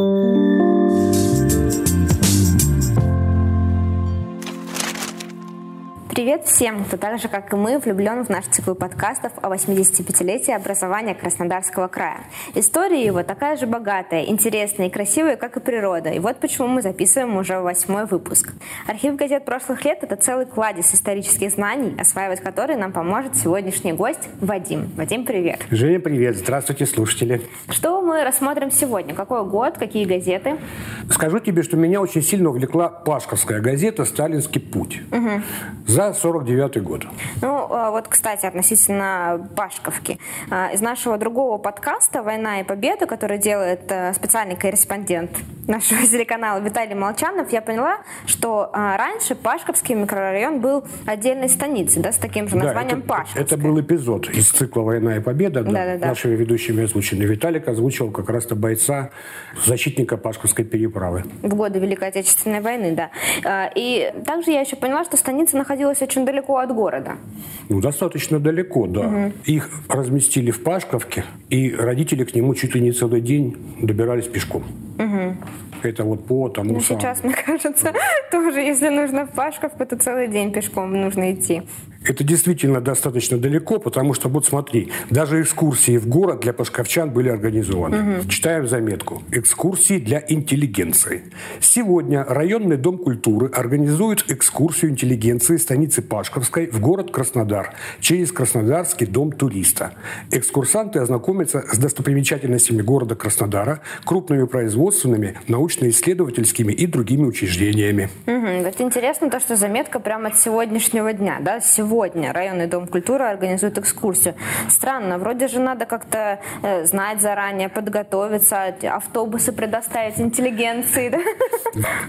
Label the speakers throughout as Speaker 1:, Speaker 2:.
Speaker 1: Thank you. Привет всем, кто так же, как и мы, влюблен в наш цикл подкастов о 85-летии образования Краснодарского края. История его такая же богатая, интересная и красивая, как и природа. И вот почему мы записываем уже восьмой выпуск. Архив газет прошлых лет – это целый кладезь исторических знаний, осваивать которые нам поможет сегодняшний гость Вадим. Вадим, привет.
Speaker 2: Женя, привет. Здравствуйте, слушатели.
Speaker 1: Что мы рассмотрим сегодня? Какой год, какие газеты?
Speaker 2: Скажу тебе, что меня очень сильно увлекла Пашковская газета «Сталинский путь». Угу. За 49 год.
Speaker 1: Ну, а, вот, кстати, относительно Пашковки. А, из нашего другого подкаста «Война и победа», который делает э, специальный корреспондент нашего телеканала Виталий Молчанов, я поняла, что а, раньше Пашковский микрорайон был отдельной станицей, да, с таким же названием
Speaker 2: да, это, Это был эпизод из цикла «Война и победа». Да, да, да. Нашими ведущими озвученный Виталик озвучил как раз-то бойца, защитника Пашковской переправы.
Speaker 1: В годы Великой Отечественной войны, да. И также я еще поняла, что станица находилась находилась очень далеко от города.
Speaker 2: Ну, достаточно далеко, да. Угу. Их разместили в Пашковке, и родители к нему чуть ли не целый день добирались пешком. Угу. Это вот по тому
Speaker 1: Но
Speaker 2: самому.
Speaker 1: сейчас, мне кажется, тоже, если нужно в Пашковку, то целый день пешком нужно идти.
Speaker 2: Это действительно достаточно далеко, потому что, вот смотри, даже экскурсии в город для пашковчан были организованы. Угу. Читаем заметку. Экскурсии для интеллигенции. Сегодня районный дом культуры организует экскурсию интеллигенции станицы Пашковской в город Краснодар через Краснодарский дом туриста. Экскурсанты ознакомятся с достопримечательностями города Краснодара, крупными производственными, научно-исследовательскими и другими учреждениями.
Speaker 1: Угу. Вот интересно то, что заметка прямо от сегодняшнего дня, да? сегодня районный дом культуры организует экскурсию. Странно, вроде же надо как-то э, знать заранее, подготовиться, автобусы предоставить интеллигенции. Да?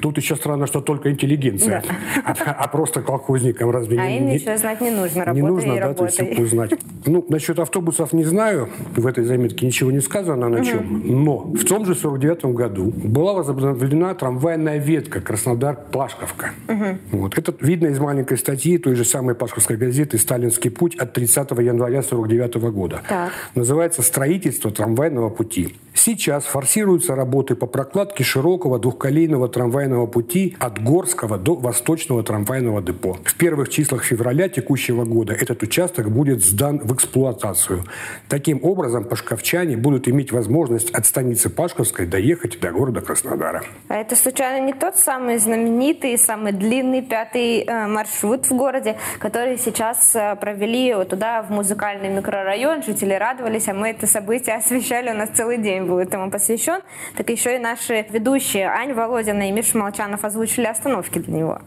Speaker 2: Тут еще странно, что только интеллигенция, да. а, а просто колхозникам разве
Speaker 1: а
Speaker 2: не...
Speaker 1: им ничего знать не нужно, работай
Speaker 2: Не нужно, да, то есть узнать. Ну, насчет автобусов не знаю, в этой заметке ничего не сказано на чем, но в том же 49 году была возобновлена трамвайная ветка Краснодар-Пашковка. Угу. Вот. Это видно из маленькой статьи той же самой Пашковской московской газеты «Сталинский путь» от 30 января 1949 года. Так. Называется «Строительство трамвайного пути». Сейчас форсируются работы по прокладке широкого двухколейного трамвайного пути от Горского до Восточного трамвайного депо. В первых числах февраля текущего года этот участок будет сдан в эксплуатацию. Таким образом, пашковчане будут иметь возможность от станицы Пашковской доехать до города Краснодара.
Speaker 1: А это случайно не тот самый знаменитый, самый длинный пятый э, маршрут в городе, который сейчас э, провели туда, в музыкальный микрорайон. Жители радовались, а мы это событие освещали у нас целый день был этому посвящен, так еще и наши ведущие Ань Володина и Миша Молчанов озвучили остановки для него.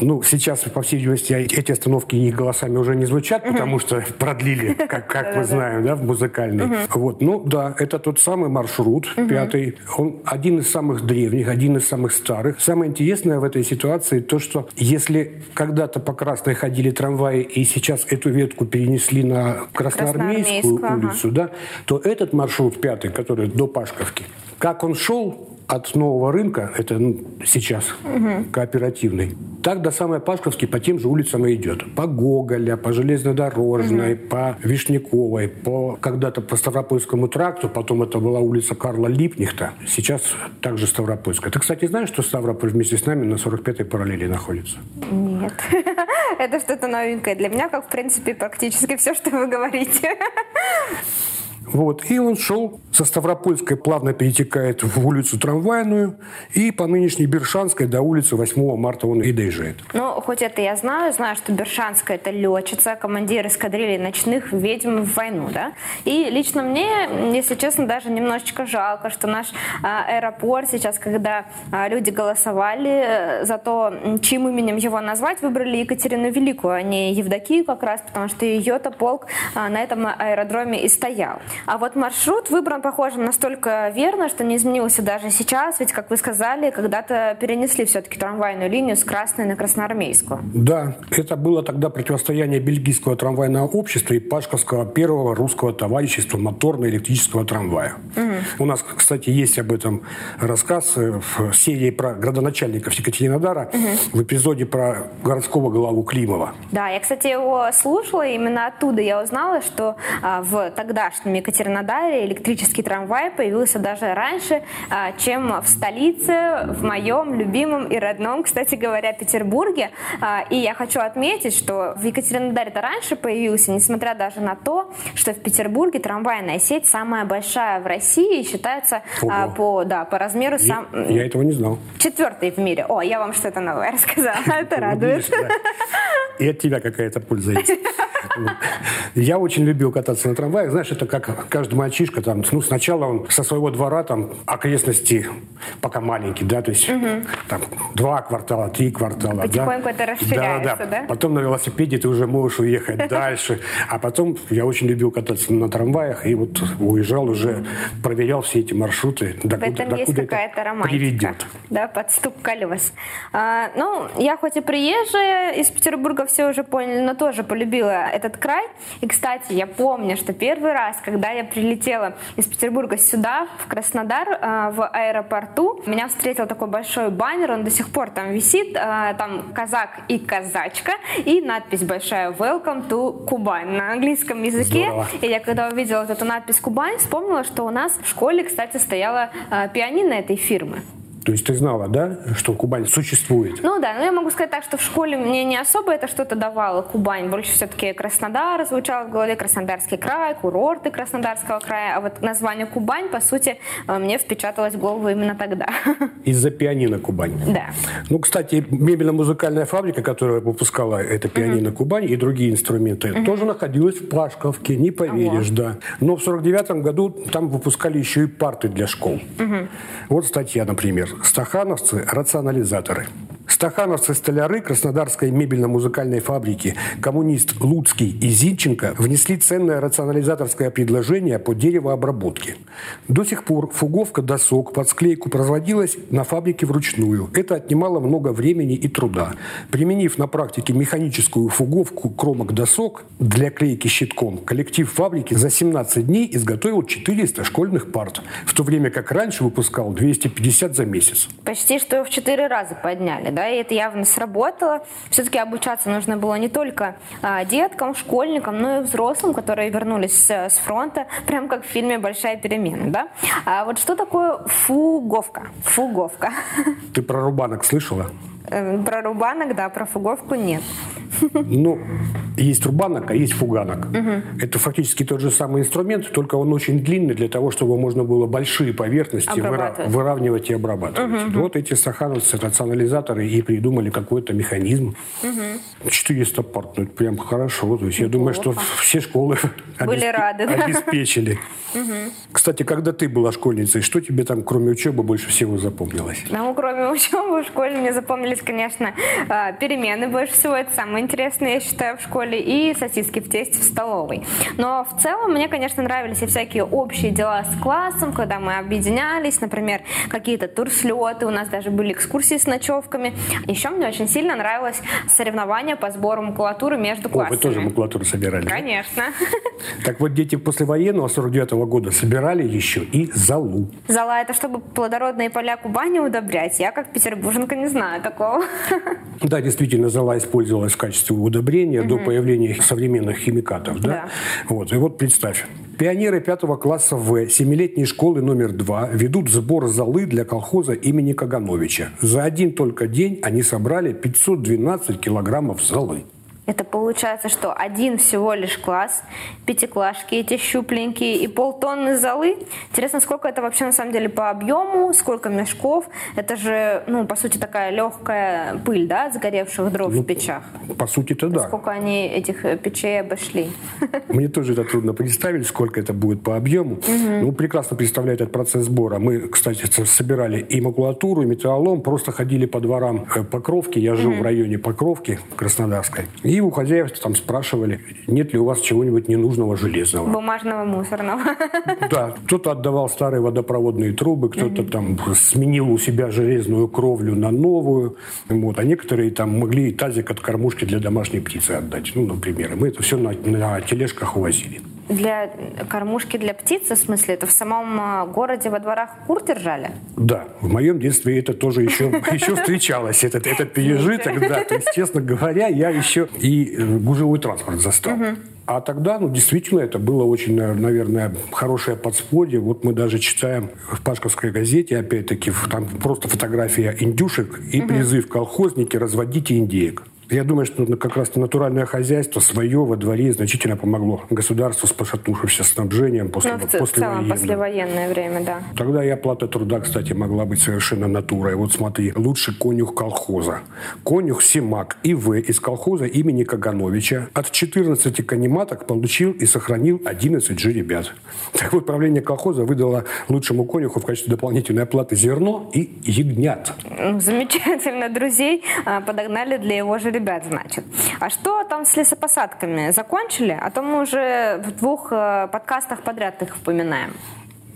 Speaker 2: Ну, сейчас, по всей видимости, эти остановки их голосами уже не звучат, uh-huh. потому что продлили, как, как мы знаем, да, в музыкальный. Uh-huh. Вот, ну да, это тот самый маршрут, uh-huh. пятый. Он один из самых древних, один из самых старых. Самое интересное в этой ситуации то, что если когда-то по Красной ходили трамваи, и сейчас эту ветку перенесли на Красноармейскую, Красноармейскую улицу, ага. да, то этот маршрут пятый, который до Пашковки, как он шел, от нового рынка, это ну, сейчас угу. кооперативный, так до самой Пашковской по тем же улицам и идет. По Гоголя, по Железнодорожной, угу. по Вишняковой, по когда-то по Ставропольскому тракту, потом это была улица Карла Липнихта, сейчас также Ставропольская. Ты, кстати, знаешь, что Ставрополь вместе с нами на 45-й параллели находится?
Speaker 1: Нет. Это что-то новенькое для меня, как, в принципе, практически все, что вы говорите.
Speaker 2: Вот. И он шел со Ставропольской, плавно перетекает в улицу Трамвайную, и по нынешней Бершанской до улицы 8 марта он и доезжает.
Speaker 1: Ну, хоть это я знаю, знаю, что Бершанская – это летчица, командир эскадрильи ночных ведьм в войну, да? И лично мне, если честно, даже немножечко жалко, что наш а, аэропорт сейчас, когда а, люди голосовали э, за то, чьим именем его назвать, выбрали Екатерину Великую, а не Евдокию как раз, потому что ее-то полк а, на этом аэродроме и стоял. А вот маршрут выбран, похоже, настолько верно, что не изменился даже сейчас, ведь, как вы сказали, когда-то перенесли все-таки трамвайную линию с Красной на Красноармейскую.
Speaker 2: Да, это было тогда противостояние бельгийского трамвайного общества и Пашковского первого русского товарищества моторно-электрического трамвая. Угу. У нас, кстати, есть об этом рассказ в серии про градоначальников Екатеринодара угу. в эпизоде про городского главу Климова.
Speaker 1: Да, я, кстати, его слушала, именно оттуда я узнала, что а, в тогдашнем Екатеринодаре электрический трамвай появился даже раньше, а, чем в столице, в моем любимом и родном, кстати говоря, Петербурге. А, и я хочу отметить, что в Екатеринодаре это раньше появился, несмотря даже на то, что в Петербурге трамвайная сеть самая большая в России и считается Ого. по, да, по размеру сам...
Speaker 2: Я этого не знал.
Speaker 1: Четвертый в мире. О, я вам что-то новое рассказала. Это радует.
Speaker 2: И от тебя какая-то польза есть. Я очень любил кататься на трамваях. Знаешь, это как каждый мальчишка там, ну, сначала он со своего двора там окрестности пока маленький, да, то есть угу. там два квартала, три квартала.
Speaker 1: Потихоньку да? это расширяется, да, да?
Speaker 2: да? Потом на велосипеде ты уже можешь уехать дальше. А потом я очень любил кататься на трамваях и вот уезжал уже, проверял все эти маршруты.
Speaker 1: В этом есть какая-то романтика. Да, под стук колес. А, ну, я хоть и приезжая из Петербурга, все уже поняли, но тоже полюбила этот край. И, кстати, я помню, что первый раз, когда я прилетела из Петербурга сюда, в Краснодар, э, в аэропорту, меня встретил такой большой баннер, он до сих пор там висит, э, там казак и казачка, и надпись большая «Welcome to Кубань» на английском языке. Здорово. И я когда увидела вот эту надпись «Кубань», вспомнила, что у нас в школе, кстати, стояла э, пианино этой фирмы.
Speaker 2: То есть ты знала, да, что Кубань существует?
Speaker 1: Ну да, но я могу сказать так, что в школе мне не особо это что-то давало, Кубань. Больше все-таки Краснодар звучал в голове, Краснодарский край, курорты Краснодарского края. А вот название Кубань, по сути, э, мне впечаталось в голову именно тогда.
Speaker 2: Из-за пианино Кубань?
Speaker 1: Да.
Speaker 2: Ну, кстати, мебельно-музыкальная фабрика, которая выпускала это пианино uh-huh. Кубань и другие инструменты, uh-huh. тоже находилась в Пашковке, не поверишь, uh-huh. да. Но в 49 году там выпускали еще и парты для школ. Uh-huh. Вот статья, например стахановцы – рационализаторы. Стахановцы-столяры Краснодарской мебельно-музыкальной фабрики, коммунист Луцкий и Зинченко внесли ценное рационализаторское предложение по деревообработке. До сих пор фуговка досок под склейку производилась на фабрике вручную. Это отнимало много времени и труда. Применив на практике механическую фуговку кромок досок для клейки щитком, коллектив фабрики за 17 дней изготовил 400 школьных парт, в то время как раньше выпускал 250 за месяц.
Speaker 1: Почти что в 4 раза подняли, да? Да, и это явно сработало. Все-таки обучаться нужно было не только а, деткам, школьникам, но и взрослым, которые вернулись с, фронта, прям как в фильме «Большая перемена», да. А вот что такое фуговка? Фуговка.
Speaker 2: Ты про рубанок слышала?
Speaker 1: Э, про рубанок, да, про фуговку нет.
Speaker 2: Ну, есть рубанок, а есть фуганок. Угу. Это фактически тот же самый инструмент, только он очень длинный для того, чтобы можно было большие поверхности выравнивать и обрабатывать. Угу. Вот эти стахановцы, рационализаторы и придумали какой-то механизм. Угу. 400 парт, ну это прям хорошо. То есть я думаю, что все школы
Speaker 1: Были обесп... рады, да?
Speaker 2: обеспечили. Угу. Кстати, когда ты была школьницей, что тебе там, кроме учебы, больше всего запомнилось?
Speaker 1: Ну, кроме учебы в школе мне запомнились, конечно, а, перемены больше всего. Это самое интересное, я считаю, в школе. И сосиски в тесте в столовой. Но в целом мне, конечно, нравились и всякие общие дела с классом, когда мы объединялись, например, какие-то турслеты, у нас даже были экскурсии с ночевками. Еще мне очень сильно нравилось соревнования по сбору макулатуры между классами.
Speaker 2: О, вы тоже макулатуру собирали?
Speaker 1: Конечно.
Speaker 2: Так вот, дети после военного 49 -го года собирали еще и залу.
Speaker 1: Зала – это чтобы плодородные поля Кубани удобрять. Я, как петербурженка, не знаю такого.
Speaker 2: Да, действительно, зала использовалась в качестве удобрения угу. до появления современных химикатов. Да? да. Вот, и вот представь, Пионеры пятого класса В семилетней школы номер два ведут сбор золы для колхоза имени Кагановича. За один только день они собрали 512 килограммов золы.
Speaker 1: Это получается, что один всего лишь класс, пятиклашки эти щупленькие и полтонны золы. Интересно, сколько это вообще на самом деле по объему, сколько мешков. Это же, ну, по сути, такая легкая пыль, да, от сгоревших дров ну, в печах.
Speaker 2: По сути-то да.
Speaker 1: Сколько они этих э, печей обошли.
Speaker 2: Мне тоже это трудно представить, сколько это будет по объему. Угу. Ну, прекрасно представляю этот процесс сбора. Мы, кстати, собирали и макулатуру, и металлолом, просто ходили по дворам э, Покровки. Я жил угу. в районе Покровки Краснодарской. И у хозяев там спрашивали, нет ли у вас чего-нибудь ненужного железного.
Speaker 1: Бумажного, мусорного.
Speaker 2: Да, кто-то отдавал старые водопроводные трубы, кто-то там сменил у себя железную кровлю на новую. Вот. А некоторые там могли и тазик от кормушки для домашней птицы отдать. Ну, например. Мы это все на, на тележках увозили.
Speaker 1: Для кормушки для птицы, в смысле, это в самом а, городе во дворах кур держали?
Speaker 2: Да, в моем детстве это тоже еще, еще встречалось, этот, этот пережиток, да. То есть, честно говоря, я еще и э, гужевой транспорт застал. А тогда, ну, действительно, это было очень, наверное, хорошее подспорье. Вот мы даже читаем в Пашковской газете, опять-таки, там просто фотография индюшек и призыв колхозники разводите индеек. Я думаю, что как раз натуральное хозяйство свое во дворе значительно помогло государству с пошатнувшимся снабжением после, ну, в
Speaker 1: после целом послевоенное время, да.
Speaker 2: Тогда и оплата труда, кстати, могла быть совершенно натурой. Вот смотри, лучший конюх колхоза. Конюх Симак И.В. из колхоза имени Кагановича от 14 канематок получил и сохранил 11 жеребят. Так вот, правление колхоза выдало лучшему конюху в качестве дополнительной оплаты зерно и ягнят.
Speaker 1: Замечательно. Друзей а, подогнали для его жеребят ребят, значит. А что там с лесопосадками? Закончили? А то мы уже в двух э, подкастах подряд их вспоминаем.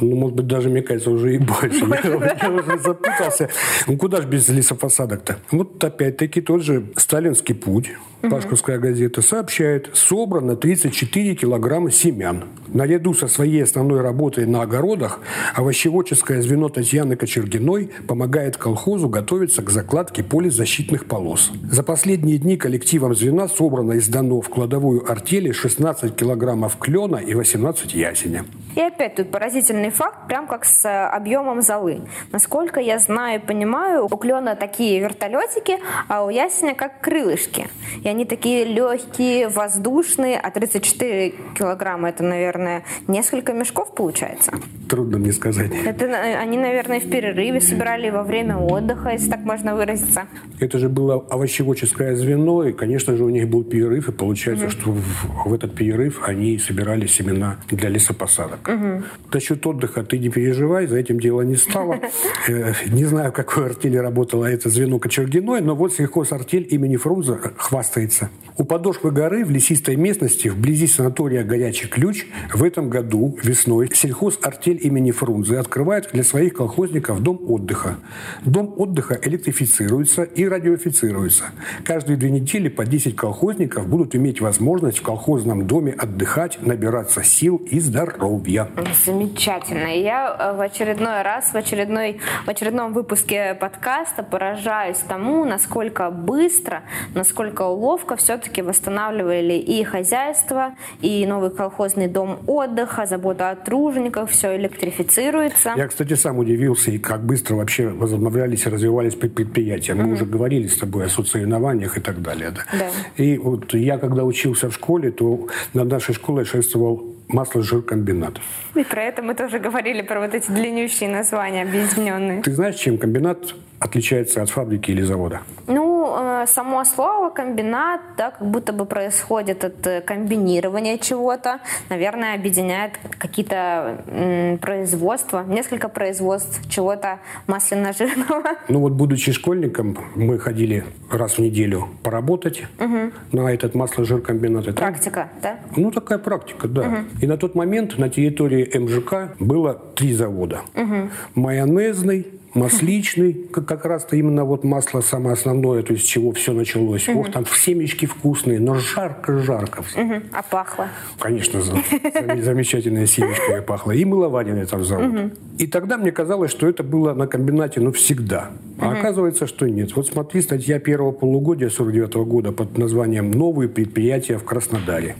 Speaker 2: Ну, может быть, даже, мне кажется, уже и больше. Я, я уже запутался. Ну, куда же без лесопосадок-то? Вот опять-таки тот же сталинский путь Угу. Пашковская газета сообщает, собрано 34 килограмма семян. Наряду со своей основной работой на огородах овощеводческое звено Татьяны Кочергиной помогает колхозу готовиться к закладке полезащитных полос. За последние дни коллективом звена собрано и сдано в кладовую артели 16 килограммов клена и 18 ясеня.
Speaker 1: И опять тут поразительный факт, прям как с э, объемом золы. Насколько я знаю и понимаю, у клена такие вертолетики, а у ясеня как крылышки. И они такие легкие, воздушные, а 34 килограмма это, наверное, несколько мешков получается.
Speaker 2: Трудно мне сказать.
Speaker 1: Это они, наверное, в перерыве собирали во время отдыха, если так можно выразиться.
Speaker 2: Это же было овощеводческое звено, и, конечно же, у них был перерыв, и получается, угу. что в, в этот перерыв они собирали семена для лесопосадок. Угу. Насчет отдыха ты не переживай, за этим дело не стало. Э, не знаю, какой артели работало это звено Кочергиной, но вот сельхозартель имени Фрунзе хвастается хвастается. У подошвы горы в лесистой местности, вблизи санатория «Горячий ключ», в этом году весной сельхоз-артель имени Фрунзе открывает для своих колхозников дом отдыха. Дом отдыха электрифицируется и радиофицируется. Каждые две недели по 10 колхозников будут иметь возможность в колхозном доме отдыхать, набираться сил и здоровья.
Speaker 1: Замечательно. Я э, в очередной раз, в, очередной, в очередном выпуске подкаста поражаюсь тому, насколько быстро, насколько ловко все-таки восстанавливали и хозяйство, и новый колхозный дом отдыха, забота о тружениках, все электрифицируется.
Speaker 2: Я, кстати, сам удивился, и как быстро вообще возобновлялись и развивались предприятия. Мы mm-hmm. уже говорили с тобой о соцсоревнованиях и так далее. Да? Да. И вот я, когда учился в школе, то над нашей школой шествовал масло-жиркомбинат.
Speaker 1: И про это мы тоже говорили, про вот эти длиннющие названия объединенные.
Speaker 2: Ты знаешь, чем комбинат отличается от фабрики или завода?
Speaker 1: Ну, э, само слово комбинат, да, как будто бы происходит от э, комбинирования чего-то. Наверное, объединяет какие-то производства, несколько производств чего-то масляно-жирного.
Speaker 2: Ну вот, будучи школьником, мы ходили раз в неделю поработать угу. на этот масло-жиркомбинат.
Speaker 1: Практика, да?
Speaker 2: Ну, такая практика, да. Угу. И на тот момент на территории МЖК было три завода. Угу. Майонезный, масличный, как, как раз-то именно вот масло самое основное, то есть с чего все началось. Угу. Ох, там семечки вкусные, но жарко-жарко.
Speaker 1: Угу. А пахло?
Speaker 2: Конечно, замечательные семечки пахло. И мылование там завод. И тогда мне казалось, что это было на комбинате, ну, всегда. А оказывается, что нет. Вот смотри, статья первого полугодия 49 года под названием «Новые предприятия в Краснодаре».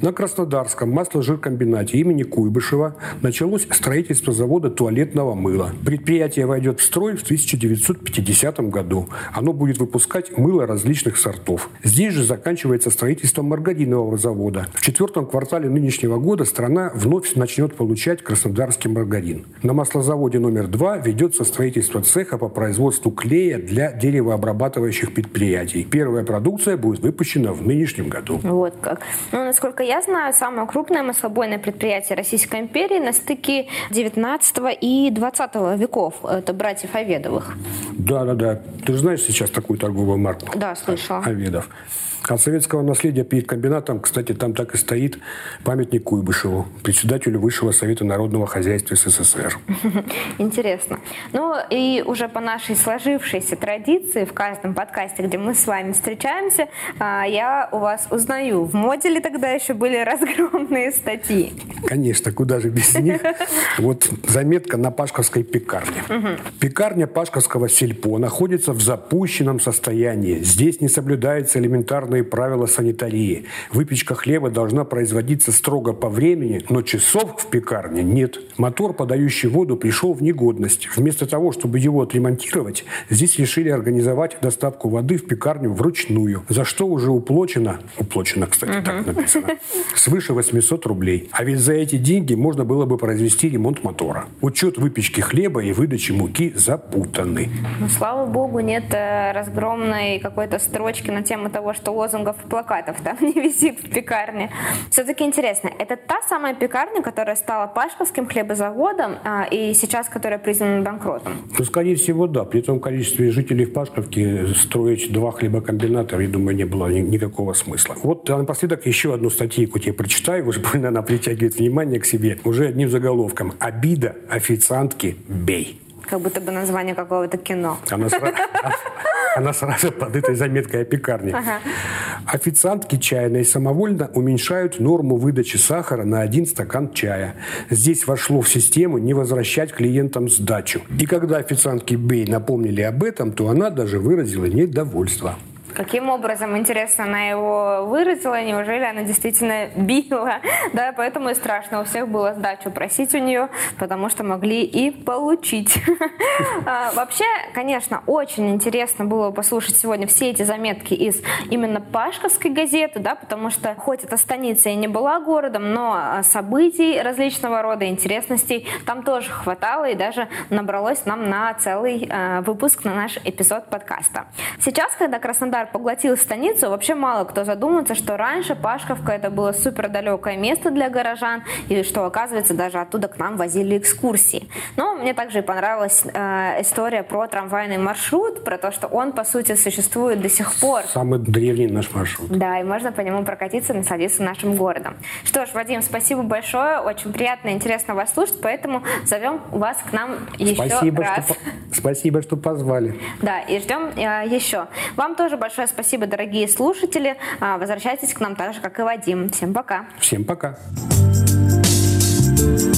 Speaker 2: На Краснодарском масло-жиркомбинате имени Куйбышева началось строительство завода туалетного мыла. Предприятие войдет в строй в 1950 году. Оно будет выпускать мыло различных сортов. Здесь же заканчивается строительство маргаринового завода. В четвертом квартале нынешнего года страна вновь начнет получать краснодарский маргарин. На маслозаводе номер два ведется строительство цеха по производству клея для деревообрабатывающих предприятий. Первая продукция будет выпущена в нынешнем году.
Speaker 1: Вот как. Ну, насколько я знаю, самое крупное маслобойное предприятие Российской империи на стыке 19 и 20 веков. Это братьев Оведовых.
Speaker 2: Да, да, да. Ты же знаешь сейчас такую торговую марку?
Speaker 1: Да, слышала.
Speaker 2: Оведов. От советского наследия перед комбинатом, кстати, там так и стоит памятник Куйбышеву, председателю Высшего Совета Народного Хозяйства СССР.
Speaker 1: Интересно. Ну и уже по нашей сложившейся традиции в каждом подкасте, где мы с вами встречаемся, а, я у вас узнаю, в моде ли тогда еще были разгромные статьи.
Speaker 2: Конечно, куда же без них. Вот заметка на Пашковской пекарне. Пекарня Пашковского сельпо находится в запущенном состоянии. Здесь не соблюдаются элементарные правила санитарии. Выпечка хлеба должна производиться строго по времени, но часов в пекарне нет. Мотор, подающий воду, пришел в негодность. Вместо того, чтобы его отремонтировать, здесь решили организовать доставку воды в пекарню вручную, за что уже уплочено, уплочено, кстати, так написано, свыше 800 рублей. А ведь за эти деньги можно было бы произвести ремонт мотора. Учет выпечки хлеба и выдачи муки запутаны.
Speaker 1: Ну, слава богу, нет э, разгромной какой-то строчки на тему того, что лозунгов и плакатов там не висит в пекарне. Все-таки интересно, это та самая пекарня, которая стала Пашковским хлебозаводом а, и сейчас которая признана банкротом?
Speaker 2: Ну, скорее всего, да. При том количестве жителей в Пашковке строить два хлебокомбината, я думаю, не было ни- никакого смысла. Вот а напоследок еще одну статейку тебе прочитаю, уже больно она притягивает внимание к себе, уже одним заголовком. «Обида официантки бей».
Speaker 1: Как будто бы название какого-то кино.
Speaker 2: Она, сра- она сразу под этой заметкой о пекарне. Официантки чайной самовольно уменьшают норму выдачи сахара на один стакан чая. Здесь вошло в систему не возвращать клиентам сдачу. И когда официантки Бэй напомнили об этом, то она даже выразила недовольство.
Speaker 1: Каким образом, интересно, она его выразила? Неужели она действительно била? Да, поэтому и страшно у всех было сдачу просить у нее, потому что могли и получить. А, Вообще, конечно, очень интересно было послушать сегодня все эти заметки из именно Пашковской газеты, да, потому что хоть эта станица и не была городом, но а, событий различного рода, интересностей там тоже хватало и даже набралось нам на целый э, выпуск на наш эпизод подкаста. Сейчас, когда Краснодар поглотил станицу, вообще мало кто задумается, что раньше Пашковка это было супер далекое место для горожан, и что, оказывается, даже оттуда к нам возили экскурсии. Но мне также понравилась э, история про трамвайный маршрут, про то, что он, по сути, существует до сих пор.
Speaker 2: Самый древний наш маршрут.
Speaker 1: Да, и можно по нему прокатиться, насладиться нашим городом. Что ж, Вадим, спасибо большое. Очень приятно и интересно вас слушать, поэтому зовем вас к нам еще
Speaker 2: Спасибо,
Speaker 1: раз.
Speaker 2: что, спасибо, что позвали.
Speaker 1: Да, и ждем э, еще. Вам тоже большое спасибо, дорогие слушатели. А, возвращайтесь к нам так же, как и Вадим. Всем пока.
Speaker 2: Всем пока.
Speaker 3: Thank